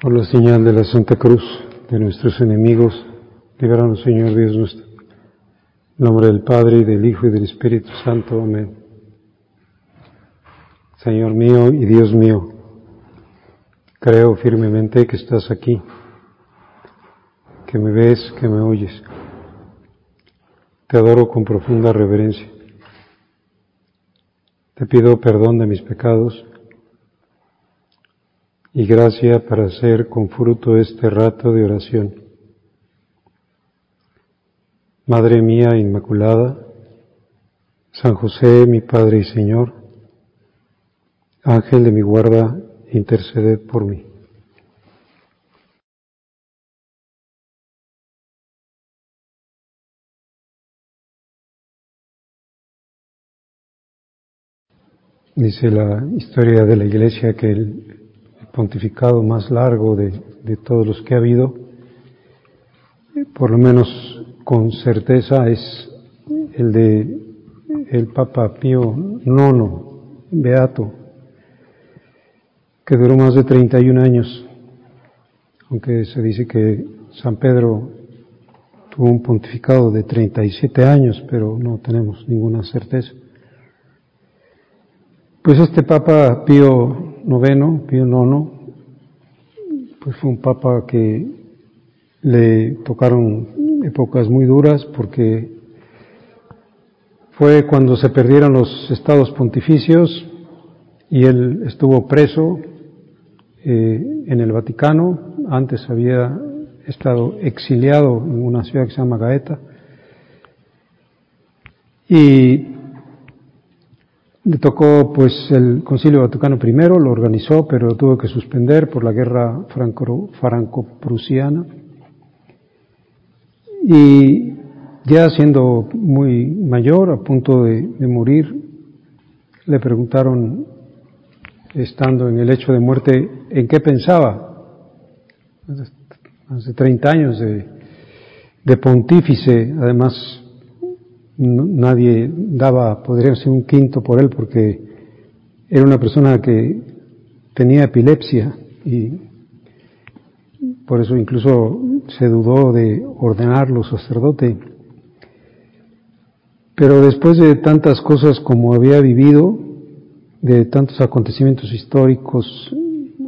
Por la señal de la Santa Cruz de nuestros enemigos, liberanos Señor Dios nuestro. En nombre del Padre, y del Hijo, y del Espíritu Santo. Amén. Señor mío y Dios mío, creo firmemente que estás aquí, que me ves, que me oyes. Te adoro con profunda reverencia. Te pido perdón de mis pecados y gracia para hacer con fruto este rato de oración. Madre mía Inmaculada, San José, mi Padre y Señor, Ángel de mi guarda, interceded por mí. Dice la historia de la Iglesia que el pontificado más largo de, de todos los que ha habido, por lo menos con certeza es el de el Papa Pío IX, Beato, que duró más de 31 años, aunque se dice que San Pedro tuvo un pontificado de 37 años, pero no tenemos ninguna certeza. Pues este Papa Pío IX, Pío IX, pues fue un Papa que le tocaron épocas muy duras porque fue cuando se perdieron los estados pontificios y él estuvo preso eh, en el Vaticano, antes había estado exiliado en una ciudad que se llama Gaeta, y le tocó pues el Concilio Vaticano I, lo organizó, pero lo tuvo que suspender por la guerra franco-prusiana. Y ya siendo muy mayor, a punto de, morir, le preguntaron, estando en el hecho de muerte, en qué pensaba. Hace 30 años de pontífice, además nadie daba, podría ser un quinto por él porque era una persona que tenía epilepsia y por eso incluso se dudó de ordenarlo sacerdote. Pero después de tantas cosas como había vivido, de tantos acontecimientos históricos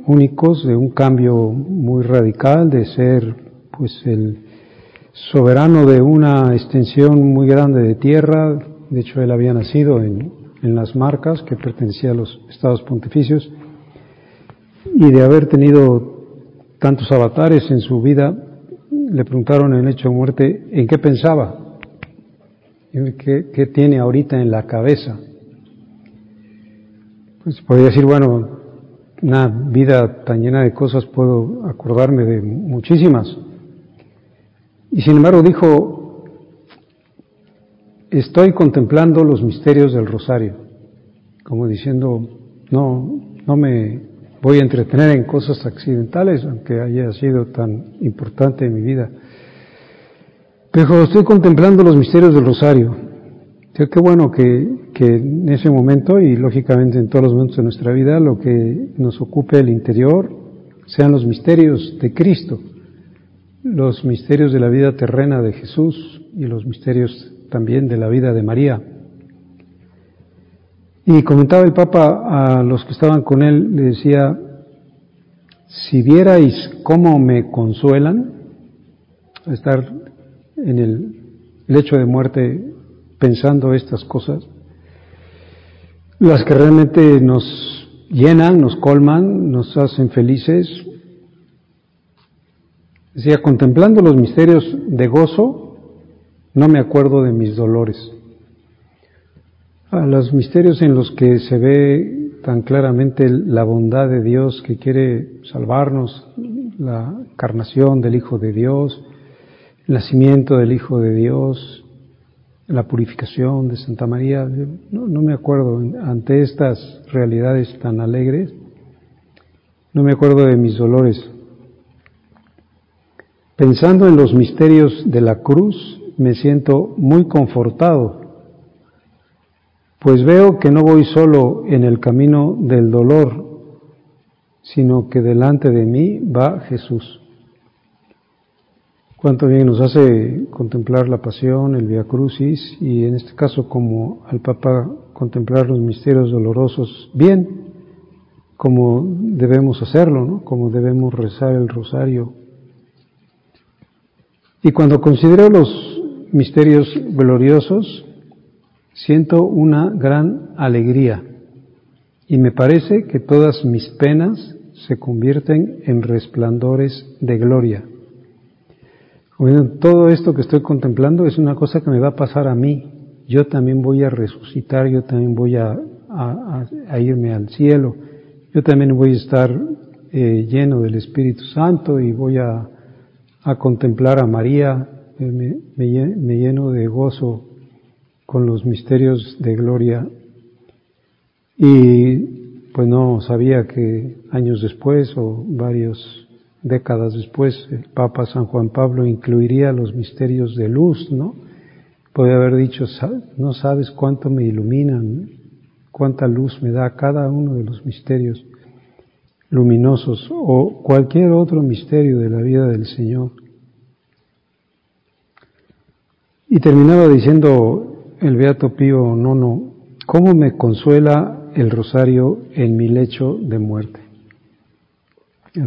únicos, de un cambio muy radical, de ser pues el soberano de una extensión muy grande de tierra, de hecho él había nacido en, en las marcas que pertenecía a los estados pontificios, y de haber tenido tantos avatares en su vida, le preguntaron en el hecho de muerte en qué pensaba, qué, qué tiene ahorita en la cabeza. Pues podría decir, bueno, una vida tan llena de cosas puedo acordarme de muchísimas, y sin embargo dijo, estoy contemplando los misterios del rosario, como diciendo, no, no me voy a entretener en cosas accidentales, aunque haya sido tan importante en mi vida. Pero estoy contemplando los misterios del rosario. qué bueno que, que en ese momento y lógicamente en todos los momentos de nuestra vida lo que nos ocupe el interior sean los misterios de Cristo los misterios de la vida terrena de Jesús y los misterios también de la vida de María. Y comentaba el Papa a los que estaban con él, le decía, si vierais cómo me consuelan, estar en el lecho de muerte pensando estas cosas, las que realmente nos llenan, nos colman, nos hacen felices, Decía, contemplando los misterios de gozo, no me acuerdo de mis dolores. A los misterios en los que se ve tan claramente la bondad de Dios que quiere salvarnos, la encarnación del Hijo de Dios, el nacimiento del Hijo de Dios, la purificación de Santa María. No me acuerdo, ante estas realidades tan alegres, no me acuerdo de mis dolores. Pensando en los misterios de la cruz, me siento muy confortado, pues veo que no voy solo en el camino del dolor, sino que delante de mí va Jesús. Cuánto bien nos hace contemplar la pasión, el Via Crucis y en este caso como al Papa contemplar los misterios dolorosos bien, como debemos hacerlo, ¿no? Como debemos rezar el rosario. Y cuando considero los misterios gloriosos, siento una gran alegría. Y me parece que todas mis penas se convierten en resplandores de gloria. Todo esto que estoy contemplando es una cosa que me va a pasar a mí. Yo también voy a resucitar, yo también voy a, irme al cielo, yo también voy a estar eh, lleno del Espíritu Santo y voy a, contemplar a María, eh, me, lleno de gozo con los misterios de gloria. Y pues no sabía que años después o varios décadas después, el Papa San Juan Pablo incluiría los misterios de luz, ¿no? Podría haber dicho, no sabes cuánto me iluminan, cuánta luz me da cada uno de los misterios luminosos o cualquier otro misterio de la vida del Señor. Y terminaba diciendo el Beato Pío Nono, ¿cómo me consuela el rosario en mi lecho de muerte?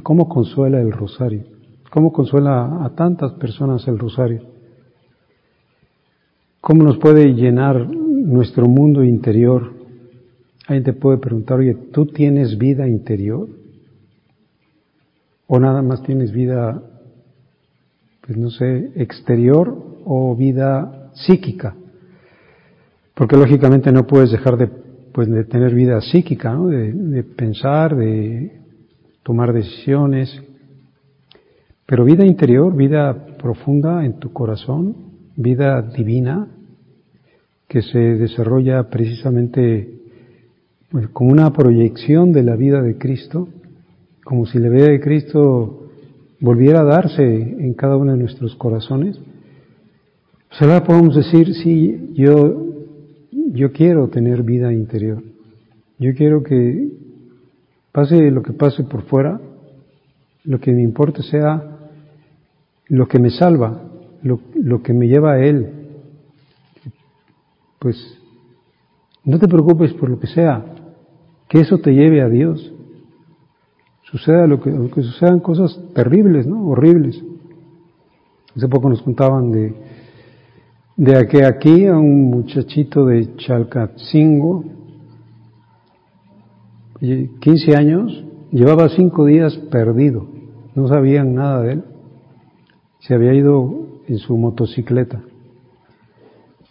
¿Cómo consuela el rosario? ¿Cómo consuela a tantas personas el rosario? ¿Cómo nos puede llenar nuestro mundo interior? Alguien te puede preguntar, oye, ¿tú tienes vida interior? ¿O nada más tienes vida, pues no sé, exterior o vida psíquica? Porque lógicamente no puedes dejar de, pues, de tener vida psíquica, ¿no? de, pensar, de tomar decisiones, pero vida interior, vida profunda en tu corazón, vida divina, que se desarrolla precisamente pues, como una proyección de la vida de Cristo, como si la vida de Cristo volviera a darse en cada uno de nuestros corazones. Pues ahora podemos decir, sí, yo, yo quiero tener vida interior. Yo quiero que Pase lo que pase por fuera, lo que me importe sea lo que me salva, lo, que me lleva a Él. Pues no te preocupes por lo que sea, que eso te lleve a Dios. Suceda lo que, que sucedan cosas terribles, ¿no? Horribles. Hace poco nos contaban de, de que aquí a un muchachito de Chalcatzingo, 15 años, llevaba cinco días perdido, no sabían nada de él. Se había ido en su motocicleta.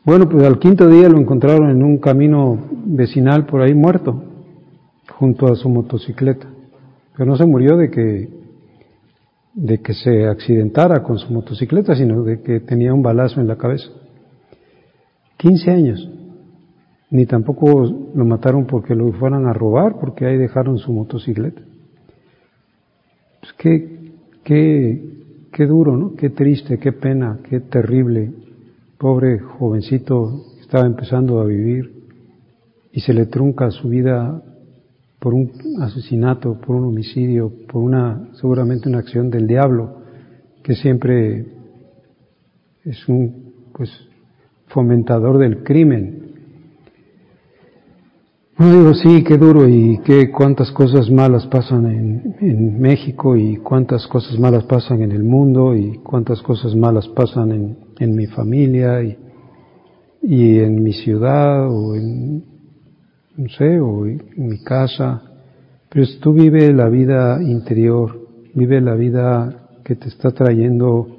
Bueno, pues al quinto día lo encontraron en un camino vecinal por ahí muerto, junto a su motocicleta. Pero no se murió de que, de que se accidentara con su motocicleta, sino de que tenía un balazo en la cabeza. 15 años ni tampoco lo mataron porque lo fueran a robar, porque ahí dejaron su motocicleta. Pues qué, qué, qué duro, ¿no? Qué triste, qué pena, qué terrible. Pobre jovencito estaba empezando a vivir y se le trunca su vida por un asesinato, por un homicidio, por una, seguramente una acción del diablo, que siempre es un, pues, fomentador del crimen. No digo, sí, qué duro y qué cuántas cosas malas pasan en, México y cuántas cosas malas pasan en el mundo y cuántas cosas malas pasan en, en mi familia y, y, en mi ciudad o en, no sé, o mi casa. Pero tú vive la vida interior, vive la vida que te está trayendo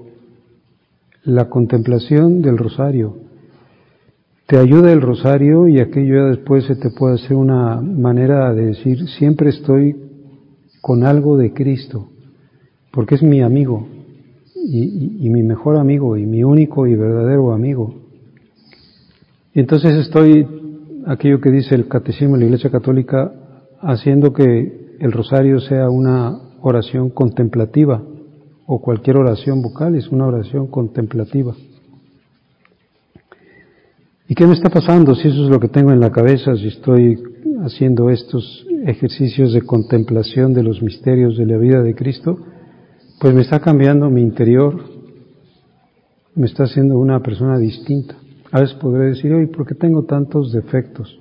la contemplación del rosario, te ayuda el rosario y aquello ya después se te puede hacer una manera de decir, siempre estoy con algo de Cristo, porque es mi amigo y, mi mejor amigo y mi único y verdadero amigo. entonces estoy, aquello que dice el Catecismo de la Iglesia Católica, haciendo que el rosario sea una oración contemplativa o cualquier oración vocal es una oración contemplativa. ¿Y qué me está pasando si eso es lo que tengo en la cabeza, si estoy haciendo estos ejercicios de contemplación de los misterios de la vida de Cristo? Pues me está cambiando mi interior, me está haciendo una persona distinta. A veces podré decir, oye, ¿por qué tengo tantos defectos?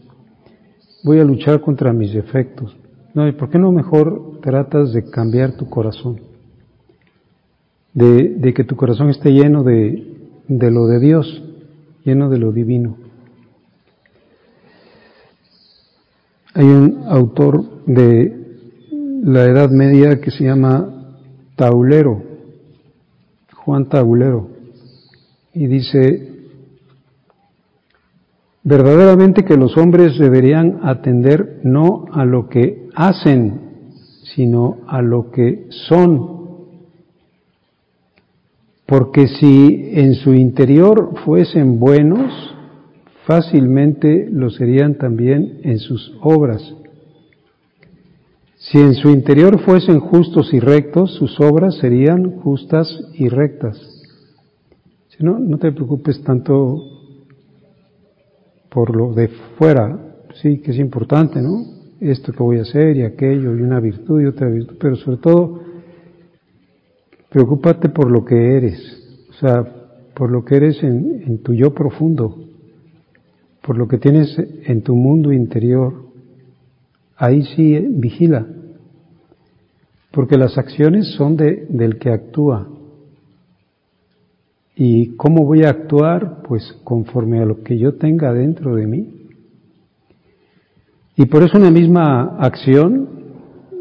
Voy a luchar contra mis defectos. No, ¿y por qué no mejor tratas de cambiar tu corazón? De, que tu corazón esté lleno de, de lo de Dios, lleno de lo divino. Hay un autor de la Edad Media que se llama Taulero, Juan Taulero, y dice, verdaderamente que los hombres deberían atender no a lo que hacen, sino a lo que son. Porque si en su interior fuesen buenos, fácilmente lo serían también en sus obras. Si en su interior fuesen justos y rectos, sus obras serían justas y rectas. Si no, no te preocupes tanto por lo de fuera, sí que es importante, ¿no? Esto que voy a hacer y aquello y una virtud y otra virtud, pero sobre todo, preocúpate por lo que eres, o sea, por lo que eres en, en tu yo profundo, por lo que tienes en tu mundo interior, ahí sí vigila, porque las acciones son de, del que actúa. ¿Y cómo voy a actuar? Pues conforme a lo que yo tenga dentro de mí. Y por eso una misma acción,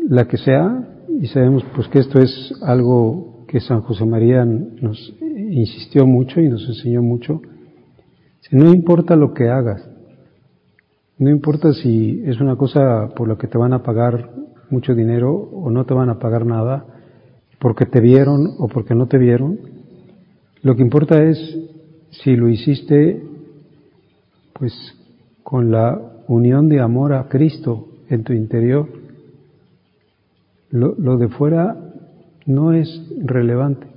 la que sea, y sabemos pues que esto es algo que San José María nos insistió mucho y nos enseñó mucho, no importa lo que hagas, no importa si es una cosa por la que te van a pagar mucho dinero o no te van a pagar nada, porque te vieron o porque no te vieron, lo que importa es si lo hiciste pues con la unión de amor a Cristo en tu interior. Lo, lo de fuera no es relevante.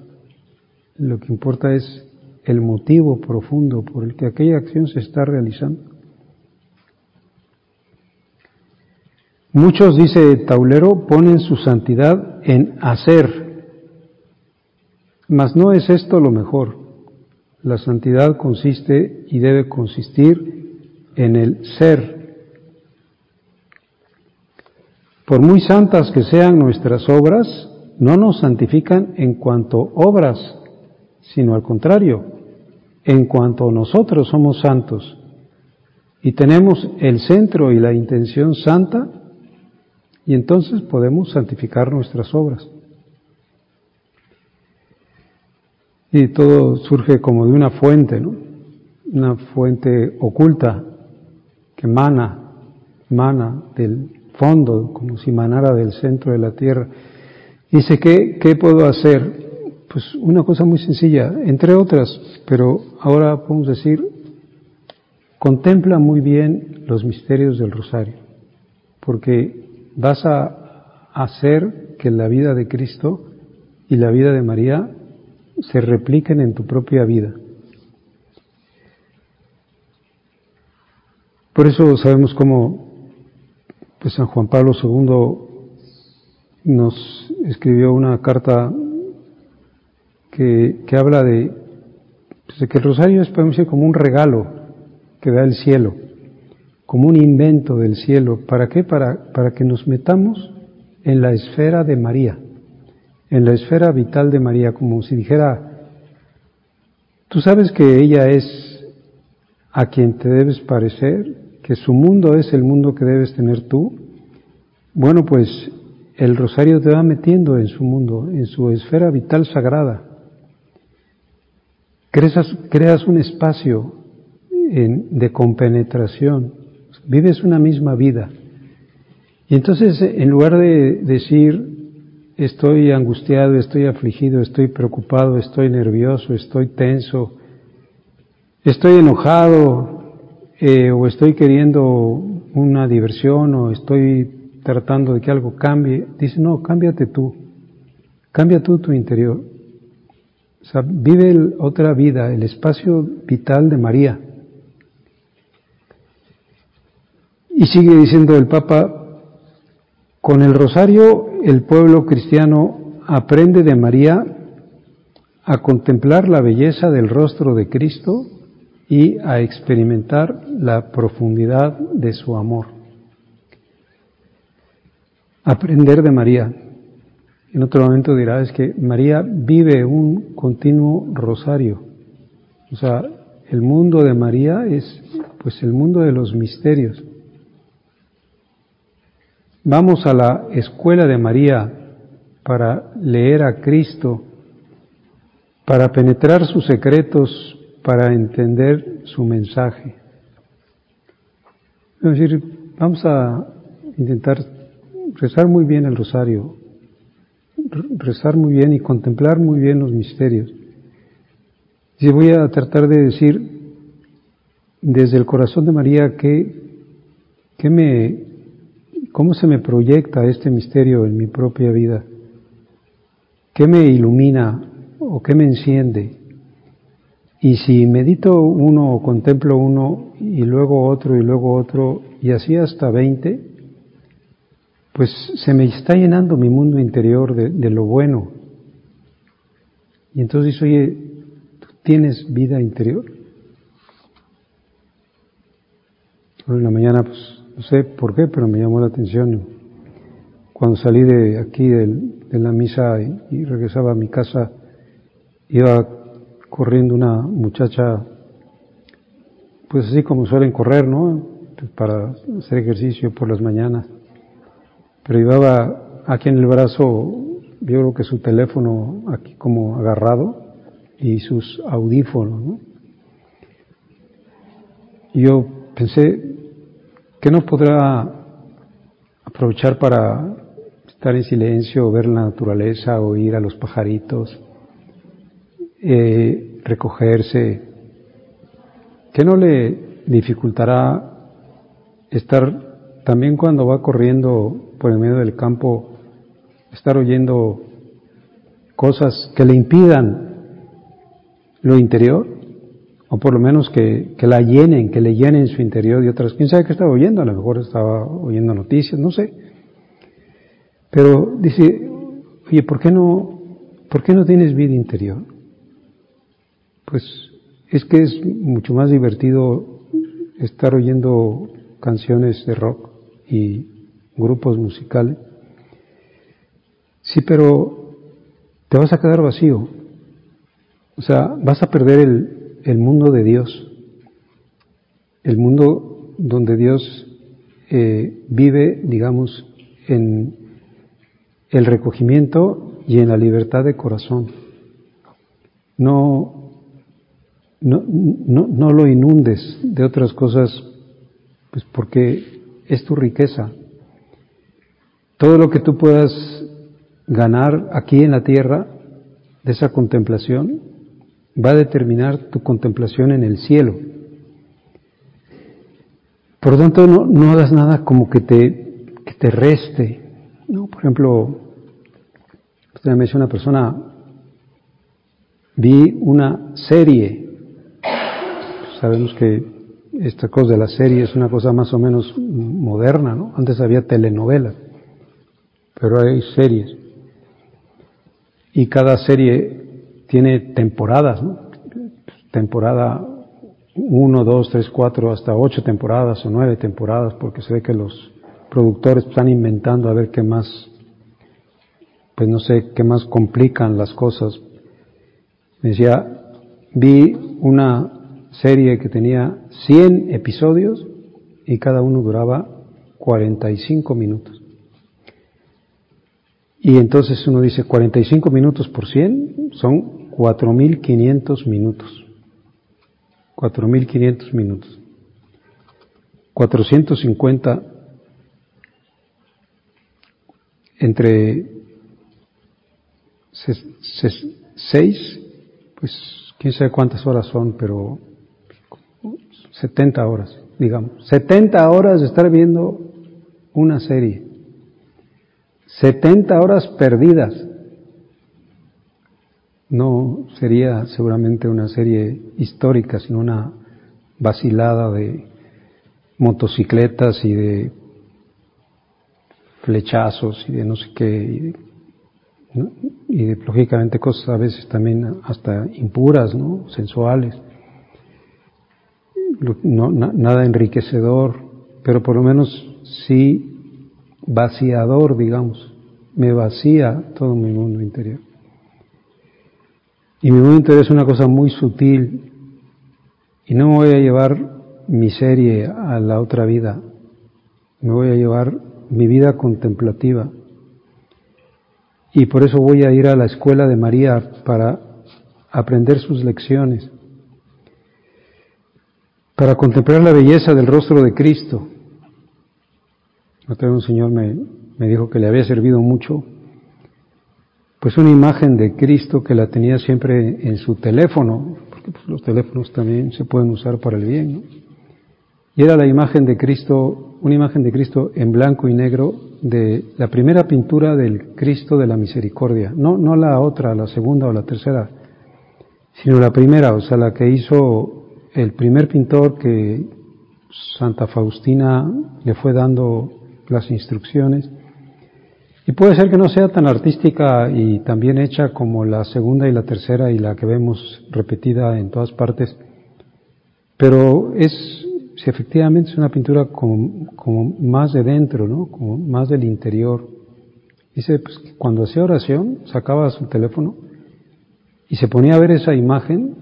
Lo que importa es el motivo profundo por el que aquella acción se está realizando. Muchos, dice Taulero, ponen su santidad en hacer, mas no es esto lo mejor. La santidad consiste y debe consistir en el ser. Por muy santas que sean nuestras obras, no nos santifican en cuanto obras, sino al contrario, en cuanto nosotros somos santos y tenemos el centro y la intención santa, y entonces podemos santificar nuestras obras. Y todo surge como de una fuente, ¿no? Una fuente oculta que mana, mana del fondo, como si manara del centro de la tierra. Dice, ¿qué, qué puedo hacer? Pues una cosa muy sencilla, entre otras, pero ahora podemos decir, contempla muy bien los misterios del rosario, porque vas a hacer que la vida de Cristo y la vida de María se repliquen en tu propia vida. Por eso sabemos cómo pues, San Juan Pablo II nos escribió una carta que, que habla de, pues, que el rosario es como un regalo que da el cielo, como un invento del cielo. ¿Para qué? Para, para que nos metamos en la esfera de María, en la esfera vital de María, como si dijera, tú sabes que ella es a quien te debes parecer, que su mundo es el mundo que debes tener tú. Bueno, pues el rosario te va metiendo en su mundo, en su esfera vital sagrada creas, creas un espacio de compenetración, vives una misma vida. Y entonces, en lugar de decir, estoy angustiado, estoy afligido, estoy preocupado, estoy nervioso, estoy tenso, estoy enojado, eh, o estoy queriendo una diversión, o estoy tratando de que algo cambie, dice, no, cámbiate tú, cambia tú tu interior. O sea, vive otra vida, el espacio vital de María. Y sigue diciendo el Papa, con el rosario el pueblo cristiano aprende de María a contemplar la belleza del rostro de Cristo y a experimentar la profundidad de su amor. Aprender de María. En otro momento dirá, es que María vive un continuo rosario. O sea, el mundo de María es pues el mundo de los misterios. Vamos a la escuela de María para leer a Cristo, para penetrar sus secretos, para entender su mensaje. Vamos a intentar rezar muy bien el rosario, rezar muy bien y contemplar muy bien los misterios. Y voy a tratar de decir desde el corazón de María que, que me ¿Cómo se me proyecta este misterio en mi propia vida? ¿Qué me ilumina o qué me enciende? Y si medito uno o contemplo uno y luego otro y luego otro y así hasta veinte, pues se me está llenando mi mundo interior de, lo bueno. Y entonces, oye, ¿tú tienes vida interior? En la mañana, pues no sé por qué, pero me llamó la atención. Cuando salí de aquí de la misa y, regresaba a mi casa, iba corriendo una muchacha, pues así como suelen correr, ¿no? Para hacer ejercicio por las mañanas. Pero llevaba aquí en el brazo, yo creo que su teléfono aquí como agarrado y sus audífonos, ¿no? Y yo pensé, ¿Qué no podrá aprovechar para estar en silencio, ver la naturaleza, oír a los pajaritos, eh, recogerse? ¿Qué no le dificultará estar también cuando va corriendo por el medio del campo, estar oyendo cosas que le impidan lo interior? O por lo menos que, la llenen, que le llenen su interior de otras. ¿Quién sabe qué estaba oyendo? A lo mejor estaba oyendo noticias, no sé. Pero dice, oye, ¿por qué no, por qué no tienes vida interior? Pues es que es mucho más divertido estar oyendo canciones de rock y grupos musicales. Sí, pero te vas a quedar vacío. O sea, vas a perder el, el mundo de Dios, el mundo donde Dios eh, vive, digamos, en el recogimiento y en la libertad de corazón. No, no, no, no lo inundes de otras cosas, pues porque es tu riqueza. Todo lo que tú puedas ganar aquí en la tierra de esa contemplación, va a determinar tu contemplación en el cielo. Por lo tanto, no, no hagas nada como que te, que te reste. ¿no? Por ejemplo, usted me dice una persona, vi una serie. Sabemos que esta cosa de la serie es una cosa más o menos moderna, ¿no? Antes había telenovelas, pero hay series. Y cada serie tiene temporadas, ¿no? Temporada 1, 2, 3, 4, hasta 8 temporadas o 9 temporadas, porque se ve que los productores están inventando a ver qué más, pues no sé, qué más complican las cosas. Me decía, vi una serie que tenía 100 episodios y cada uno duraba 45 minutos. Y entonces uno dice 45 minutos por 100 son 4.500 minutos. 4.500 minutos. 450 entre 6, pues quién sabe cuántas horas son, pero 70 horas, digamos. 70 horas de estar viendo una serie. 70 horas perdidas. No sería seguramente una serie histórica, sino una vacilada de motocicletas y de flechazos y de no sé qué, y de, lógicamente cosas a veces también hasta impuras, ¿no? sensuales, no, nada enriquecedor, pero por lo menos sí vaciador, digamos, me vacía todo mi mundo interior. Y mi mundo interior es una cosa muy sutil y no me voy a llevar mi serie a la otra vida, me voy a llevar mi vida contemplativa. Y por eso voy a ir a la escuela de María para aprender sus lecciones, para contemplar la belleza del rostro de Cristo. Otra un señor me, me dijo que le había servido mucho, pues una imagen de Cristo que la tenía siempre en su teléfono, porque pues, los teléfonos también se pueden usar para el bien. Y era la imagen de Cristo, una imagen de Cristo en blanco y negro de la primera pintura del Cristo de la Misericordia. No, no la otra, la segunda o la tercera, sino la primera, o sea, la que hizo el primer pintor que Santa Faustina le fue dando las instrucciones. Y puede ser que no sea tan artística y tan bien hecha como la segunda y la tercera y la que vemos repetida en todas partes, pero es si efectivamente es una pintura como, como más de dentro, ¿no? Como más del interior. Dice, pues cuando hacía oración, sacaba su teléfono y se ponía a ver esa imagen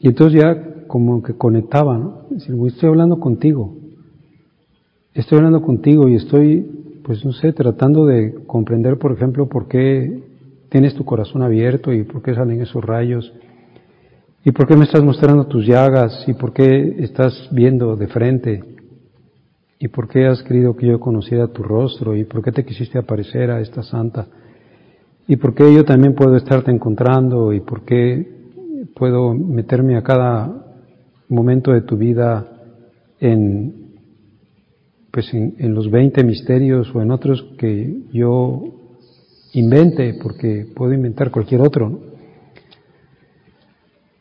y entonces ya como que conectaba, ¿no? Decir, estoy hablando contigo, estoy hablando contigo y estoy, pues no sé, tratando de comprender, por ejemplo, por qué tienes tu corazón abierto y por qué salen esos rayos ¿Y por qué me estás mostrando tus llagas? ¿Y por qué estás viendo de frente? ¿Y por qué has querido que yo conociera tu rostro? ¿Y por qué te quisiste aparecer a esta santa? ¿Y por qué yo también puedo estarte encontrando? ¿Y por qué puedo meterme a cada momento de tu vida en, pues en, los 20 misterios o en otros que yo invente? Porque puedo inventar cualquier otro, ¿no?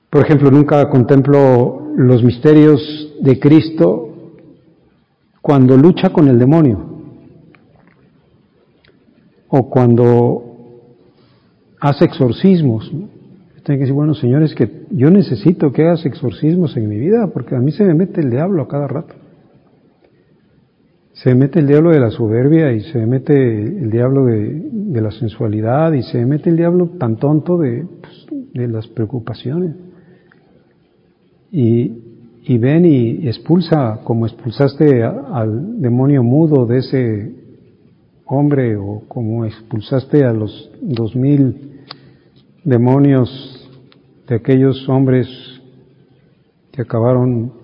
Por ejemplo, nunca contemplo los misterios de Cristo cuando lucha con el demonio o cuando hace exorcismos. Tengo que decir, bueno, señores, que yo necesito que hagas exorcismos en mi vida porque a mí se me mete el diablo a cada rato. Se me mete el diablo de la soberbia y se me mete el diablo de, de la sensualidad y se me mete el diablo tan tonto de, pues, de las preocupaciones. Y, y ven y expulsa, como expulsaste al demonio mudo de ese hombre o como expulsaste a los dos mil demonios de aquellos hombres que acabaron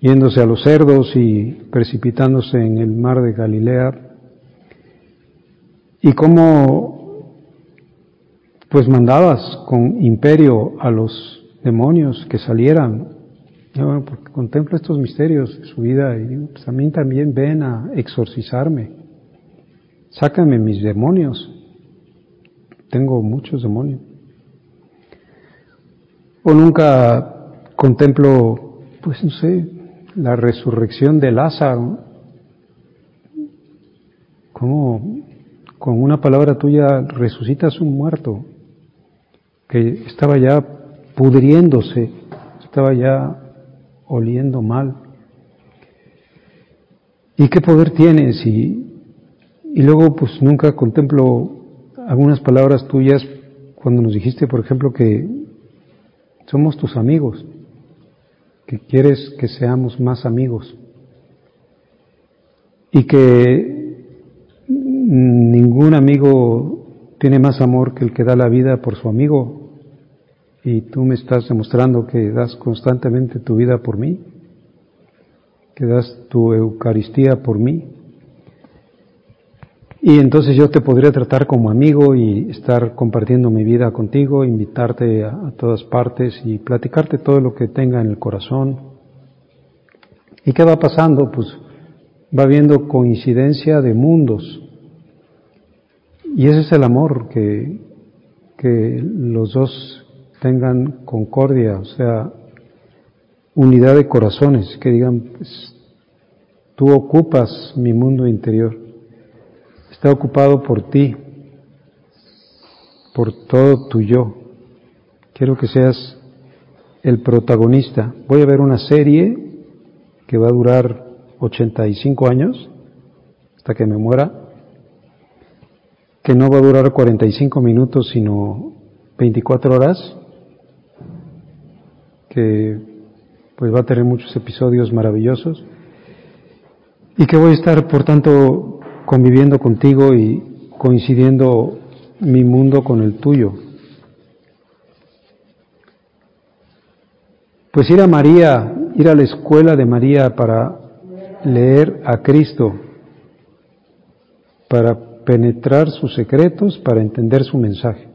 yéndose a los cerdos y precipitándose en el mar de Galilea, y cómo pues mandabas con imperio a los demonios que salieran. bueno, porque contemplo estos misterios de su vida y digo, pues a mí también ven a exorcizarme. Sácame mis demonios. Tengo muchos demonios. O nunca contemplo, pues no sé, la resurrección de Lázaro. ¿Cómo con una palabra tuya resucitas un muerto que estaba ya pudriéndose, estaba ya oliendo mal. ¿Y qué poder tienes? Y, y luego pues nunca contemplo algunas palabras tuyas cuando nos dijiste, por ejemplo, que somos tus amigos, que quieres que seamos más amigos y que ningún amigo tiene más amor que el que da la vida por su amigo y tú me estás demostrando que das constantemente tu vida por mí, que das tu Eucaristía por mí. Y entonces yo te podría tratar como amigo y estar compartiendo mi vida contigo, invitarte a, todas partes y platicarte todo lo que tenga en el corazón. ¿Y qué va pasando? Pues va habiendo coincidencia de mundos. Y ese es el amor, que, que los dos tengan concordia, o sea, unidad de corazones, que digan, pues, tú ocupas mi mundo interior, está ocupado por ti, por todo tu yo. Quiero que seas el protagonista. Voy a ver una serie que va a durar 85 años, hasta que me muera, que no va a durar 45 minutos, sino 24 horas, que pues va a tener muchos episodios maravillosos y que voy a estar, por tanto, conviviendo contigo y coincidiendo mi mundo con el tuyo. Pues ir a María, ir a la escuela de María para leer a Cristo, para penetrar sus secretos, para entender su mensaje.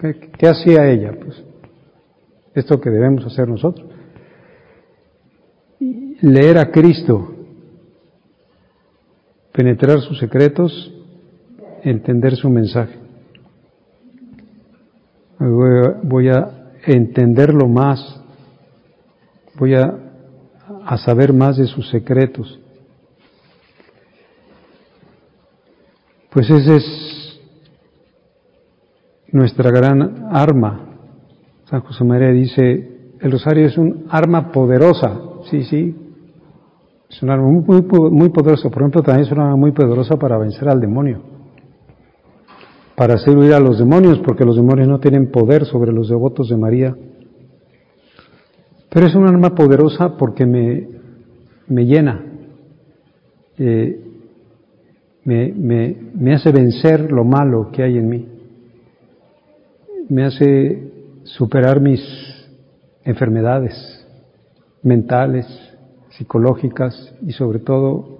¿Qué, hacía ella? Pues esto que debemos hacer nosotros. Leer a Cristo, penetrar sus secretos, entender su mensaje. Voy a, entenderlo más, voy a, a saber más de sus secretos. Pues esa es nuestra gran arma. San José María dice, el rosario es un arma poderosa. Sí, sí, es un arma muy, muy, muy poderosa. Por ejemplo, también es una arma muy poderosa para vencer al demonio. Para hacer huir a los demonios, porque los demonios no tienen poder sobre los devotos de María. Pero es un arma poderosa porque me, me llena. Eh, me, me, me hace vencer lo malo que hay en mí, me hace superar mis enfermedades mentales, psicológicas y sobre todo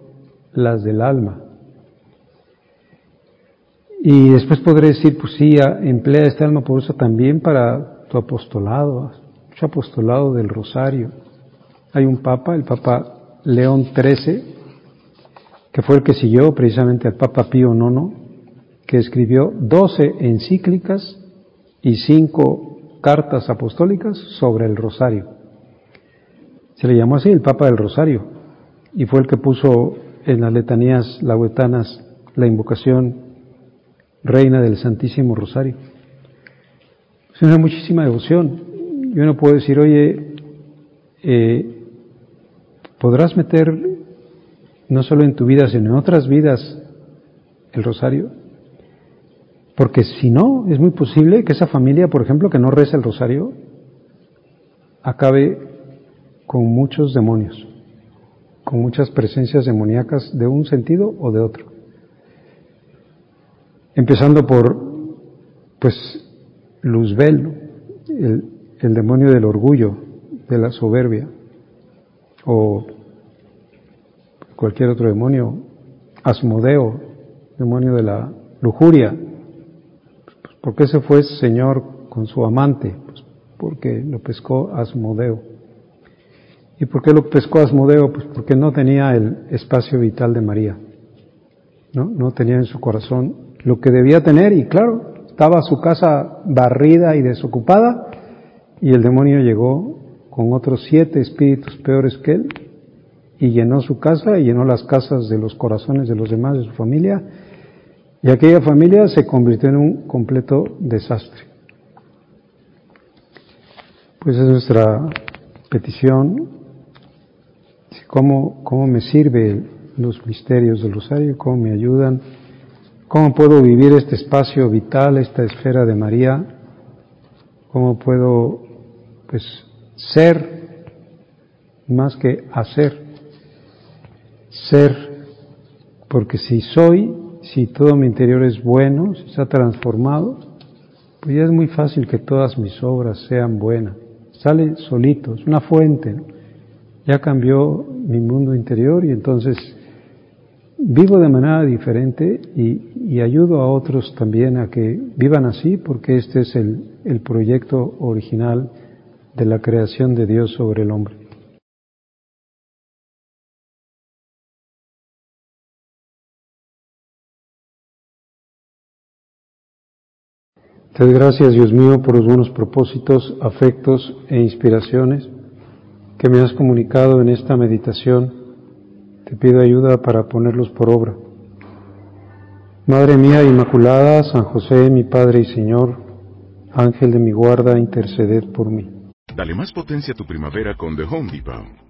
las del alma. Y después podré decir, pues sí, emplea este alma poderosa también para tu apostolado, mucho apostolado del rosario. Hay un papa, el papa León XIII, que fue el que siguió precisamente al Papa Pío IX, que escribió doce encíclicas y cinco cartas apostólicas sobre el rosario. Se le llamó así el Papa del Rosario y fue el que puso en las letanías lauetanas la invocación Reina del Santísimo Rosario. Es una muchísima devoción. Yo no puedo decir, oye, eh, ¿podrás meter no solo en tu vida, sino en otras vidas, el rosario? Porque si no, es muy posible que esa familia, por ejemplo, que no reza el rosario, acabe con muchos demonios, con muchas presencias demoníacas de un sentido o de otro. Empezando por, pues, Luzbel, el, el demonio del orgullo, de la soberbia, o cualquier otro demonio, Asmodeo, demonio de la lujuria. Pues, ¿Por qué se fue señor con su amante? Pues porque lo pescó Asmodeo. ¿Y por qué lo pescó Asmodeo? Pues porque no tenía el espacio vital de María. ¿no? no tenía en su corazón lo que debía tener y claro, estaba su casa barrida y desocupada y el demonio llegó con otros siete espíritus peores que él y llenó su casa y llenó las casas de los corazones de los demás de su familia y aquella familia se convirtió en un completo desastre. Pues es nuestra petición, cómo, cómo me sirven los misterios del rosario, cómo me ayudan, cómo puedo vivir este espacio vital, esta esfera de María, cómo puedo pues ser más que hacer ser, porque si soy, si todo mi interior es bueno, si está transformado, pues ya es muy fácil que todas mis obras sean buenas. Sale solito, es una fuente. Ya cambió mi mundo interior y entonces vivo de manera diferente y, ayudo a otros también a que vivan así porque este es el, el proyecto original de la creación de Dios sobre el hombre. Te gracias, Dios mío, por los buenos propósitos, afectos e inspiraciones que me has comunicado en esta meditación. Te pido ayuda para ponerlos por obra. Madre mía Inmaculada, San José, mi Padre y Señor, Ángel de mi guarda, interceded por mí. Dale más potencia a tu primavera con The Home Depot.